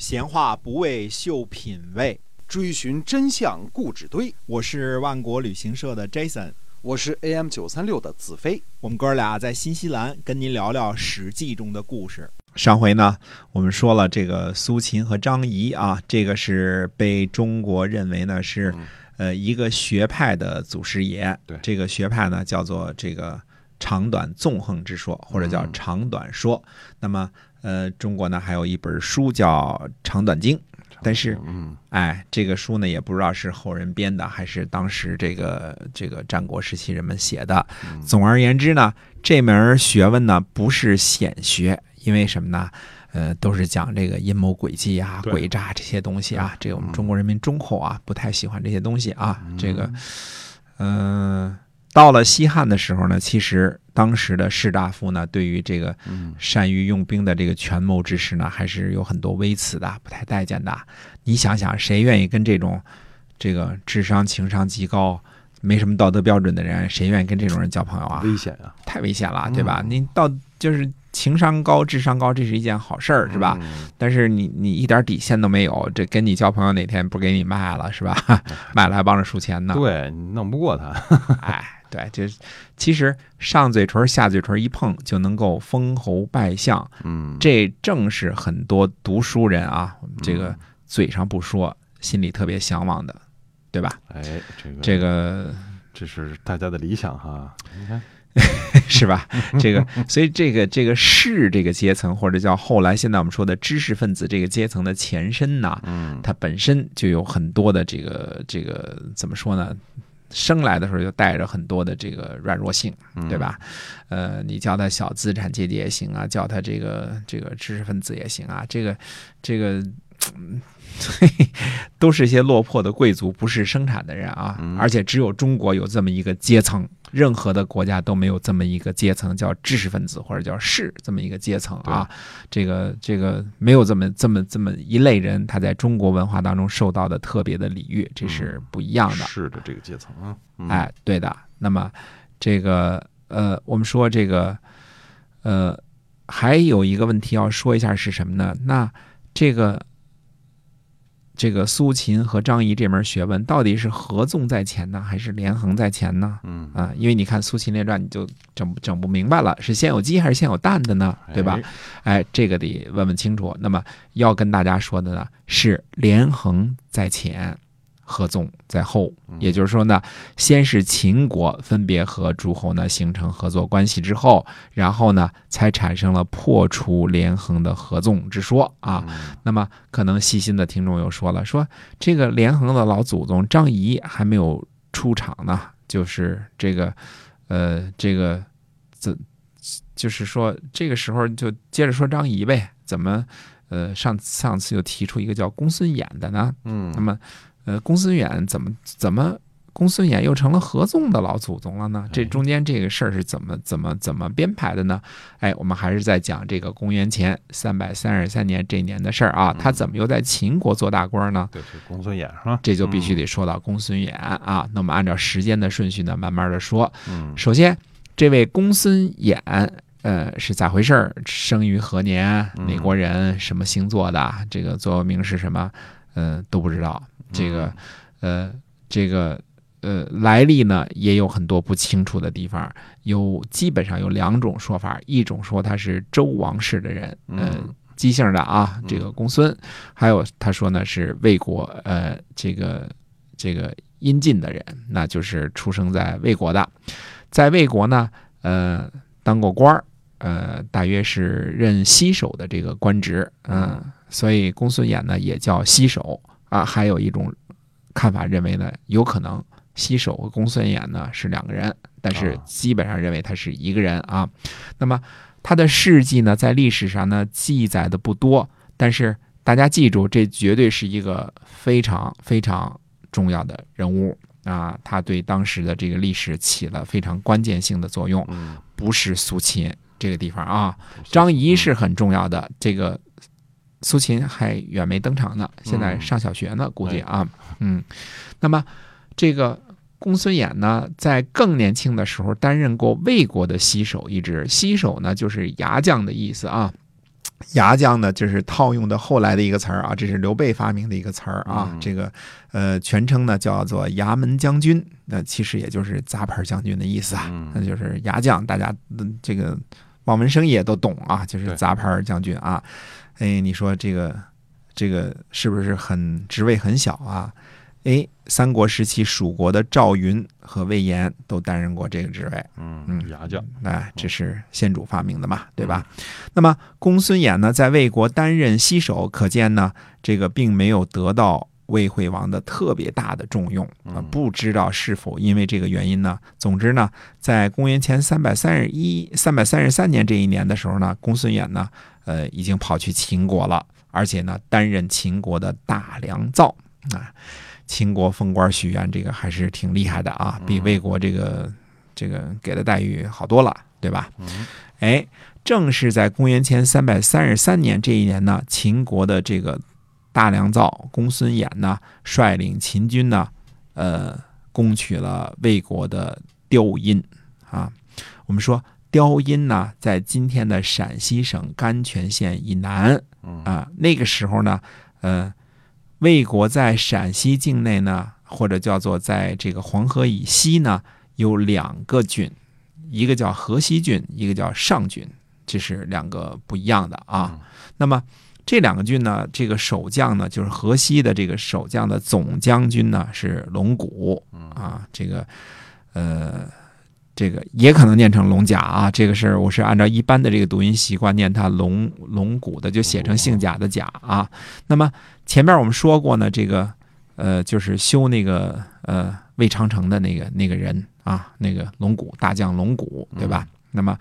闲话不为秀品味，追寻真相固执堆。我是万国旅行社的 Jason，我是 AM 九三六的子飞。我们哥俩在新西兰跟您聊聊《史记》中的故事。上回呢，我们说了这个苏秦和张仪啊，这个是被中国认为呢是呃一个学派的祖师爷。对这个学派呢叫做这个长短纵横之说，或者叫长短说。那么呃，中国呢还有一本书叫《长短经》，但是嗯，哎，这个书呢也不知道是后人编的，还是当时这个这个战国时期人们写的。总而言之呢，这门学问呢不是显学，因为什么呢？呃，都是讲这个阴谋诡计啊、诡诈这些东西啊。这个我们中国人民忠厚啊，不太喜欢这些东西啊。这个，嗯、到了西汉的时候呢，其实当时的士大夫呢，对于这个嗯善于用兵的这个权谋之士呢，还是有很多微词的，不太待见的。你想想，谁愿意跟这种这个智商情商极高、没什么道德标准的人，谁愿意跟这种人交朋友啊？危险啊，太危险了，对吧？你到就是情商高、智商高，这是一件好事儿，是吧？嗯但是你你一点底线都没有，这跟你交朋友哪天不给你卖了是吧？卖了还帮着数钱呢。对你弄不过他。哎，对，这其实上嘴唇下嘴唇一碰就能够封侯拜相，嗯，这正是很多读书人啊，这个嗯嘴上不说，心里特别向往的，对吧？哎，这个这个这是大家的理想哈。你看，是吧？这个，所以这个这个士这个阶层，或者叫后来现在我们说的知识分子这个阶层的前身呐，嗯，它本身就有很多的这个这个怎么说呢？生来的时候就带着很多的这个软弱性，嗯对吧？呃，你叫他小资产阶级也行啊，叫他这个这个知识分子也行啊，这个这个。嗯 都是一些落魄的贵族，不是生产的人啊，嗯而且只有中国有这么一个阶层，任何的国家都没有这么一个阶层，叫知识分子或者叫士这么一个阶层啊。这个这个没有这么这么这么一类人，他在中国文化当中受到的特别的礼遇，这是不一样的。是的，这个阶层啊，嗯，哎，对的。那么这个呃，我们说这个呃，还有一个问题要说一下是什么呢？那这个这个苏秦和张仪这门学问到底是合纵在前呢，还是连横在前呢？嗯，啊，因为你看《苏秦列传》，你就整整不明白了，是先有鸡还是先有蛋的呢？对吧？哎，这个得问问清楚。那么要跟大家说的呢，是连横在前，合纵在后。也就是说呢，先是秦国分别和诸侯呢形成合作关系之后，然后呢才产生了破除连横的合纵之说啊。那么可能细心的听众又说了，说这个连横的老祖宗张仪还没有出场呢，就是这个，呃，这个怎，就是说这个时候就接着说张仪呗，怎么，呃，上上次又提出一个叫公孙衍的呢？嗯，那么，呃，公孙衍怎么怎么公孙衍又成了合纵的老祖宗了呢？这中间这个事儿是怎么怎么怎么编排的呢？哎，我们还是在讲这个公元前三百三十三年这年的事儿啊，他怎么又在秦国做大官呢？对，是公孙衍是吧？这就必须得说到公孙衍啊。那我们按照时间的顺序呢，慢慢的说。嗯，首先，这位公孙衍，呃，是咋回事儿？生于何年？哪国人？什么星座的？这个座右铭是什么？呃，都不知道。这个，呃，这个，呃，来历呢也有很多不清楚的地方。有基本上有两种说法，一种说他是周王室的人，呃嗯，姬姓的啊，这个公孙；还有他说呢是魏国，呃，这个这个阴晋的人，那就是出生在魏国的，在魏国呢，呃，当过官儿，呃，大约是任西首的这个官职，嗯、所以公孙衍呢也叫西守啊。还有一种看法认为呢，有可能西首和公孙衍呢是两个人，但是啊基本上认为他是一个人啊。那么他的事迹呢，在历史上呢记载的不多，但是大家记住，这绝对是一个非常非常重要的人物啊，他对当时的这个历史起了非常关键性的作用，嗯，不是苏秦这个地方啊。张仪是很重要的，这个苏秦还远没登场呢，现在上小学呢，估计啊，嗯，那么这个公孙衍呢，在更年轻的时候担任过魏国的西首一职，西首呢就是牙将的意思啊。牙将呢，就是套用的后来的一个词儿啊，这是刘备发明的一个词儿啊。嗯这个呃，全称呢叫做衙门将军，那其实也就是杂牌将军的意思啊。嗯那就是牙将，大家嗯这个望文生义也都懂啊，就是杂牌将军啊。哎，你说这个这个是不是很职位很小啊？哎，三国时期蜀国的赵云和魏延都担任过这个职位。嗯嗯牙将，哎，这是先主发明的嘛，对吧？那么公孙衍呢，在魏国担任西首，可见呢，这个并没有得到魏惠王的特别大的重用啊、嗯不知道是否因为这个原因呢？总之呢，在公元前三百三十一、三百三十三年这一年的时候呢，公孙衍呢，呃，已经跑去秦国了，而且呢，担任秦国的大良造啊。秦国封官许愿，这个还是挺厉害的啊，比魏国这个这个给的待遇好多了，对吧？嗯哎，正是在公元前三百三十三年这一年呢，秦国的这个大良造公孙衍呢，率领秦军呢，呃，攻取了魏国的雕阴啊。我们说雕阴呢，在今天的陕西省甘泉县以南嗯啊。那个时候呢，呃，魏国在陕西境内呢，或者叫做在这个黄河以西呢，有两个郡，一个叫河西郡，一个叫上郡，这是两个不一样的啊。嗯那么这两个郡呢，这个守将呢，就是河西的这个守将的总将军呢是龙骨嗯啊，这个呃。这个也可能念成龙甲啊，这个是我是按照一般的这个读音习惯念它龙龙骨的，就写成姓贾的贾啊。那么前面我们说过呢，这个呃就是修那个呃魏长城的那个那个人啊，那个龙骨大将龙骨，对吧？那么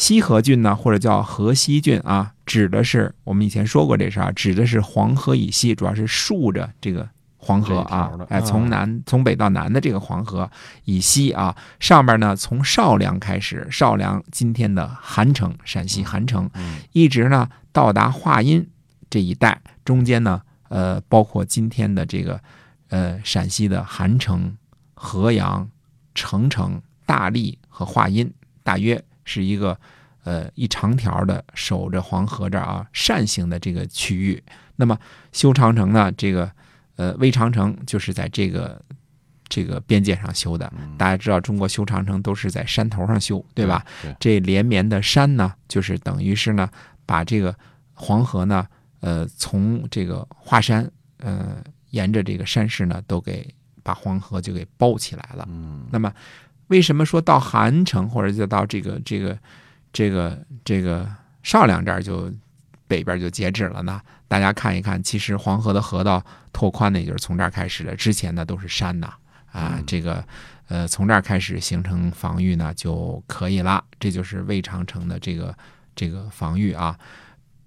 西河郡呢，或者叫河西郡啊，指的是我们以前说过这事儿啊，指的是黄河以西，主要是竖着这个黄河啊哎，啊。从南从北到南的这个黄河以西啊，上边呢从少梁开始，少梁今天的韩城，陕西韩城，嗯。一直呢到达华阴这一带，中间呢，呃，包括今天的这个呃陕西的韩城、河阳、澄城、大荔和华阴，大约是一个呃一长条的守着黄河这儿啊扇形的这个区域。那么修长城呢，这个呃魏长城就是在这个这个边界上修的。嗯大家知道，中国修长城都是在山头上修，对吧？？对，这连绵的山呢，就是等于是呢，把这个黄河呢，呃，从这个华山，呃，沿着这个山势呢，都给把黄河就给包起来了。嗯那么，为什么说到韩城或者就到这个这个这个这个少梁这儿就北边就截止了呢？大家看一看，其实黄河的河道拓宽呢，也就是从这儿开始的，之前呢都是山呐，啊嗯，这个呃从这儿开始形成防御呢就可以了，这就是魏长城的这个这个防御啊，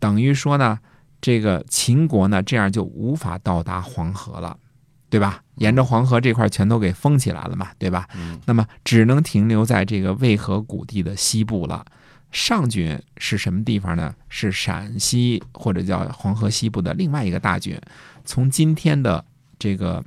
等于说呢，这个秦国呢这样就无法到达黄河了。对吧？沿着黄河这块全都给封起来了嘛，对吧？嗯那么只能停留在这个渭河谷地的西部了。上郡是什么地方呢？是陕西或者叫黄河西部的另外一个大郡。从今天的这个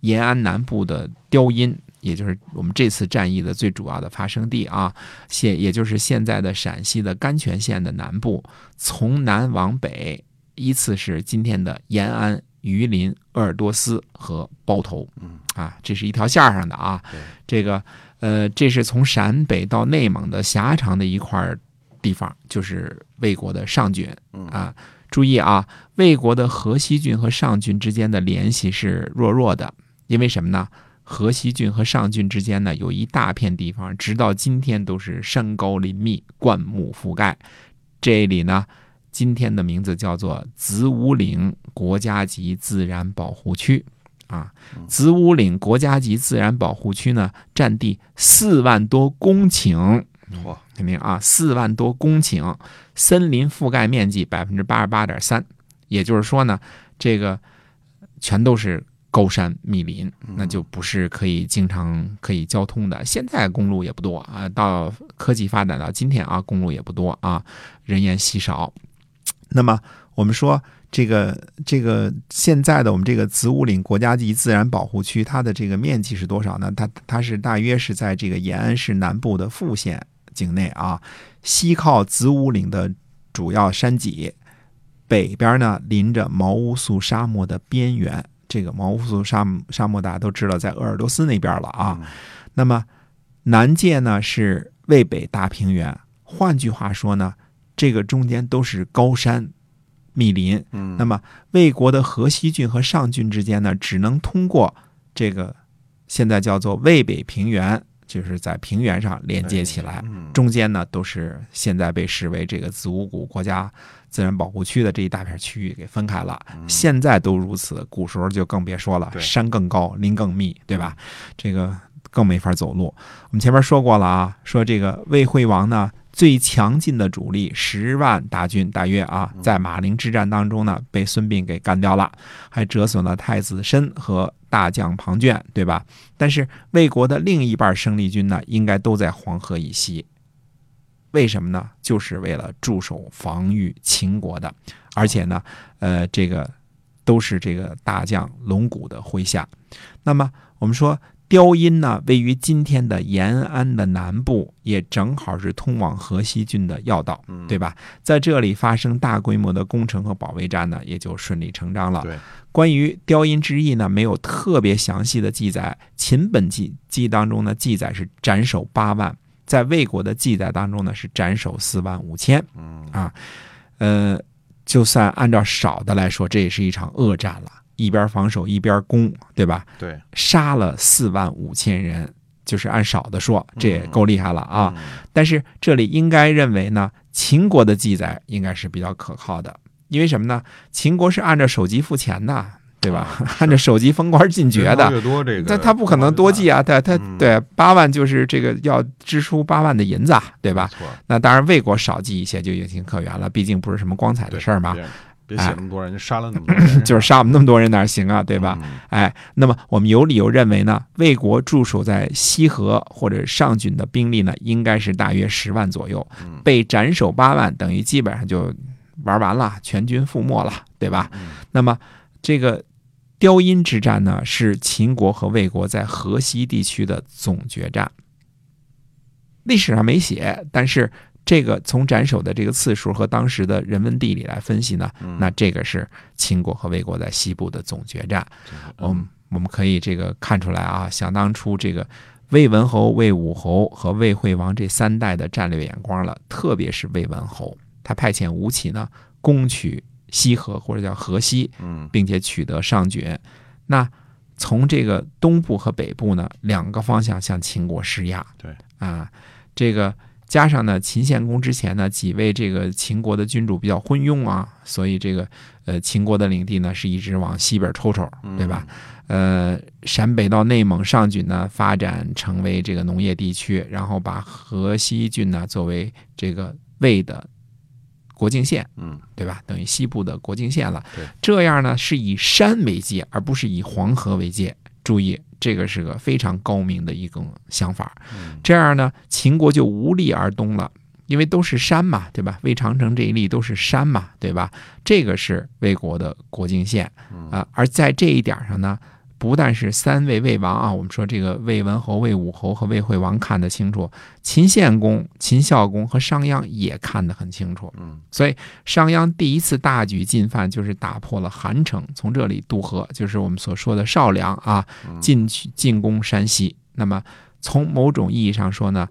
延安南部的雕阴，也就是我们这次战役的最主要的发生地啊，现也就是现在的陕西的甘泉县的南部，从南往北依次是今天的延安、榆林、鄂尔多斯和包头。嗯啊，这是一条线儿上的啊。这个呃，这是从陕北到内蒙的狭长的一块儿地方，就是魏国的上郡嗯啊。注意啊，魏国的河西郡和上郡之间的联系是弱弱的，因为什么呢？河西郡和上郡之间呢，有一大片地方，直到今天都是山高林密、灌木覆盖。这里呢，今天的名字叫做子午岭国家级自然保护区啊。子午岭国家级自然保护区呢，占地四万多公顷，嚯，肯定啊，四万多公顷，森林覆盖面积百分之八十八点三，也就是说呢，这个全都是高山密林，那就不是可以经常可以交通的。现在公路也不多啊，到科技发展到今天啊，公路也不多啊，人烟稀少。那么我们说这个这个现在的我们这个子午岭国家级自然保护区，它的这个面积是多少呢？它它是大约是在这个延安市南部的富县境内啊，西靠子午岭的主要山脊，北边呢临着毛乌素沙漠的边缘。这个毛乌素沙沙漠大家都知道，在鄂尔多斯那边了啊。嗯那么南界呢是渭北大平原，换句话说呢，这个中间都是高山密林。嗯，那么魏国的河西郡和上郡之间呢，只能通过这个现在叫做渭北平原，就是在平原上连接起来。嗯中间呢都是现在被视为这个子午谷国家自然保护区的这一大片区域给分开了。现在都如此，古时候就更别说了，山更高，林更密，对吧？这个更没法走路。我们前面说过了啊，说这个魏惠王呢。最强劲的主力十万大军，大约啊，在马陵之战当中呢，被孙膑给干掉了，还折损了太子申和大将庞涓，对吧？但是魏国的另一半生力军呢，应该都在黄河以西。为什么呢？就是为了驻守防御秦国的，而且呢，呃，这个都是这个大将龙骨的麾下。那么我们说，雕阴呢，位于今天的延安的南部，也正好是通往河西郡的要道，嗯对吧？在这里发生大规模的攻城和保卫战呢，也就顺理成章了。对，关于雕阴之役呢，没有特别详细的记载。秦本纪记当中呢，记载是斩首八万，在魏国的记载当中呢，是斩首四万五千。嗯啊，呃，就算按照少的来说，这也是一场恶战了，一边防守一边攻，对吧？对杀了四万五千人，就是按少的说，这也够厉害了啊。，嗯但是这里应该认为呢，秦国的记载应该是比较可靠的，因为什么呢？秦国是按照首级付钱的，对吧？按照首级封官进爵的。人头越多这个，他他不可能多记啊，他他嗯对八万就是这个要支出八万的银子啊，对吧？错，那当然魏国少记一些就有情可原了，毕竟不是什么光彩的事儿嘛，别别写那么多人，就杀了那么多人，就是杀我们那么多人哪行啊，对吧？嗯？哎，那么我们有理由认为呢，魏国驻守在西河或者上郡的兵力呢，应该是大约十万左右，嗯被斩首八万，等于基本上就玩完了，全军覆没了，对吧？嗯那么这个雕阴之战呢，是秦国和魏国在河西地区的总决战。历史上没写，但是这个从斩首的这个次数和当时的人文地理来分析呢，嗯那这个是秦国和魏国在西部的总决战。我们嗯我们可以这个看出来啊，想当初这个魏文侯、魏武侯和魏惠王这三代的战略眼光了，特别是魏文侯，他派遣吴起呢攻取西河或者叫河西，嗯并且取得上爵。那从这个东部和北部呢两个方向向秦国施压。对啊，这个加上呢秦献公之前呢几位这个秦国的君主比较昏庸啊，所以这个呃秦国的领地呢是一直往西边抽抽，对吧？？呃，陕北到内蒙上郡呢，发展成为这个农业地区，然后把河西郡呢作为这个魏的国境线，嗯，对吧？等于西部的国境线了对。这样呢，是以山为界，而不是以黄河为界。注意，这个是个非常高明的一种想法。嗯这样呢，秦国就无力而东了，因为都是山嘛，对吧？魏长城这一例都是山嘛，对吧？这个是魏国的国境线嗯啊、而在这一点上呢，不但是三位魏王啊，我们说这个魏文侯、魏武侯和魏惠王看得清楚，秦献公、秦孝公和商鞅也看得很清楚。嗯所以商鞅第一次大举进犯，就是打破了韩城，从这里渡河，就是我们所说的少梁啊，嗯进去进攻山西。那么从某种意义上说呢，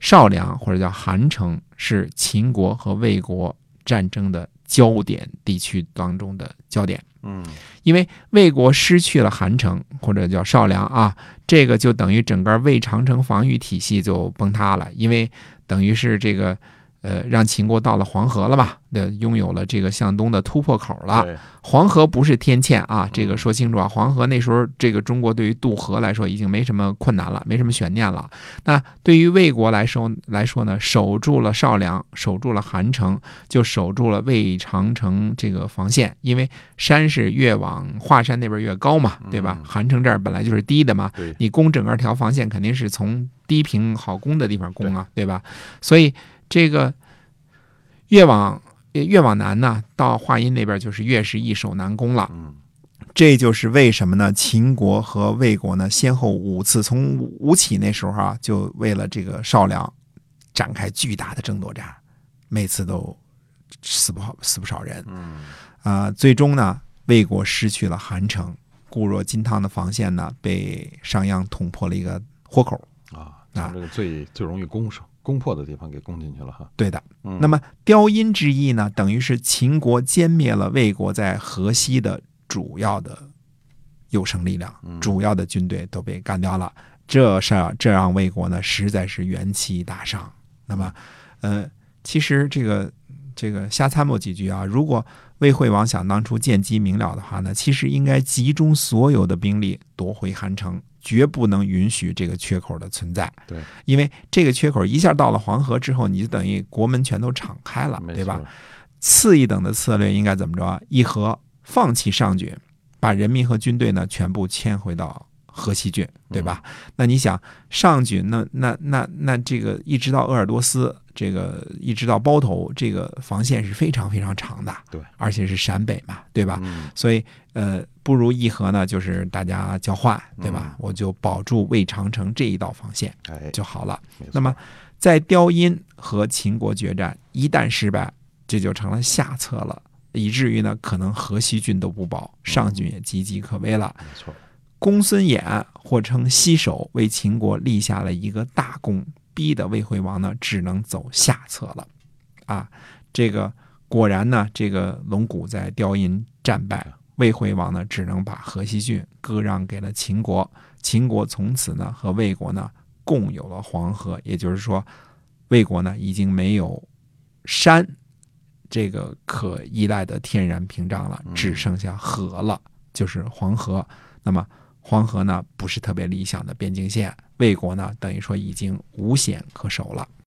少梁或者叫韩城是秦国和魏国战争的焦点地区当中的焦点。嗯。因为魏国失去了韩城或者叫少梁啊，这个就等于整个魏长城防御体系就崩塌了，因为等于是这个呃让秦国到了黄河了吧，对，拥有了这个向东的突破口了。黄河不是天堑啊，这个说清楚啊。黄河那时候，这个中国对于渡河来说已经没什么困难了，没什么悬念了。那对于魏国来说来说呢，守住了少梁，守住了韩城，就守住了魏长城这个防线。因为山是越往华山那边越高嘛，对吧嗯？韩城这儿本来就是低的嘛，你攻整个条防线肯定是从低平好攻的地方攻啊，对吧？所以这个越往越往南呢，到华阴那边就是越是易守难攻了。嗯这就是为什么呢？秦国和魏国呢，先后五次从吴起那时候啊，就为了这个少梁展开巨大的争夺战，每次都死不好死不少人。嗯啊、最终呢，魏国失去了韩城，固若金汤的防线呢被商鞅捅破了一个豁口。啊，那这个最最容易攻上攻破的地方给攻进去了哈。对的，嗯那么雕阴之役呢，等于是秦国歼灭了魏国在河西的主要的有生力量，嗯主要的军队都被干掉了。这事儿这让魏国呢实在是元气大伤。那么，呃，其实这个这个瞎参谋几句啊，如果魏惠王想当初见机明了的话呢，其实应该集中所有的兵力夺回韩城，绝不能允许这个缺口的存在。对，因为这个缺口一下到了黄河之后，你就等于国门全都敞开了，对吧？次一等的策略应该怎么着啊？议和放弃上郡，把人民和军队呢全部迁回到河西郡，对吧？那你想上郡，那那那那这个一直到鄂尔多斯，这个一直到包头，这个防线是非常非常长的，对，而且是陕北嘛，对吧？嗯所以呃，不如议和呢，就是大家交换，对吧？嗯我就保住魏长城这一道防线哎，就好了。那么在雕阴和秦国决战一旦失败，这就成了下策了，以至于呢，可能河西郡都不保，上郡也岌岌可危了。没错，公孙衍或称西首，为秦国立下了一个大功，逼得魏惠王呢只能走下策了。啊，这个果然呢，这个龙骨在雕阴战败，魏惠王呢只能把河西郡割让给了秦国，秦国从此呢和魏国呢共有了黄河，也就是说，魏国呢已经没有山这个可依赖的天然屏障了，只剩下河了，就是黄河。那么黄河呢不是特别理想的边境线，魏国呢等于说已经无险可守了。